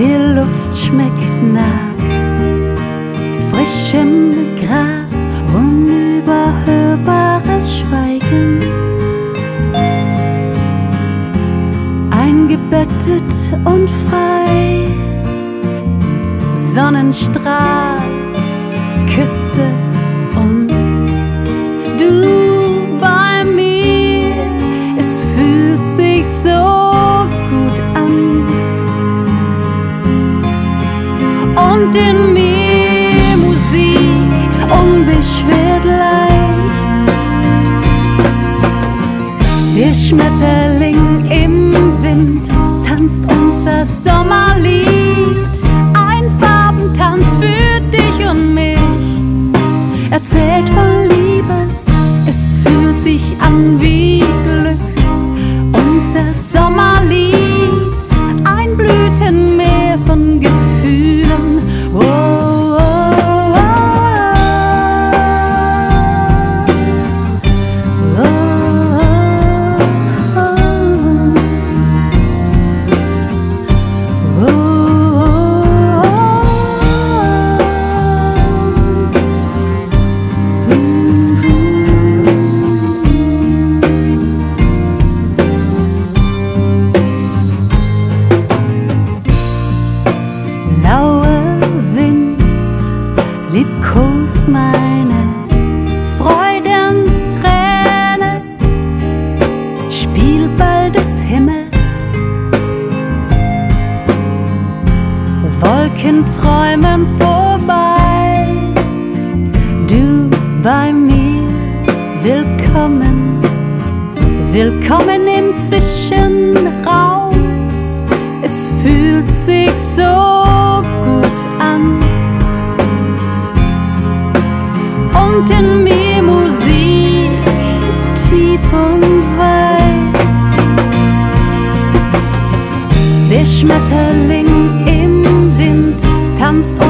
die Luft schmeckt nach frischem Gras, unüberhörbares Schweigen. Eingebettet und frei, Sonnenstrahl, Küsse. In mir Musik unbeschwert leicht. Der Schmetterling im Wind tanzt unser Sommerlied. Ein Farbentanz für dich und mich. Erzählt von Liebe, Wolken träumen vorbei, du bei mir, willkommen, willkommen im Zwischenraum. Es fühlt sich so gut an. Und in mir Musik tief und weit. Der Schmetterling comes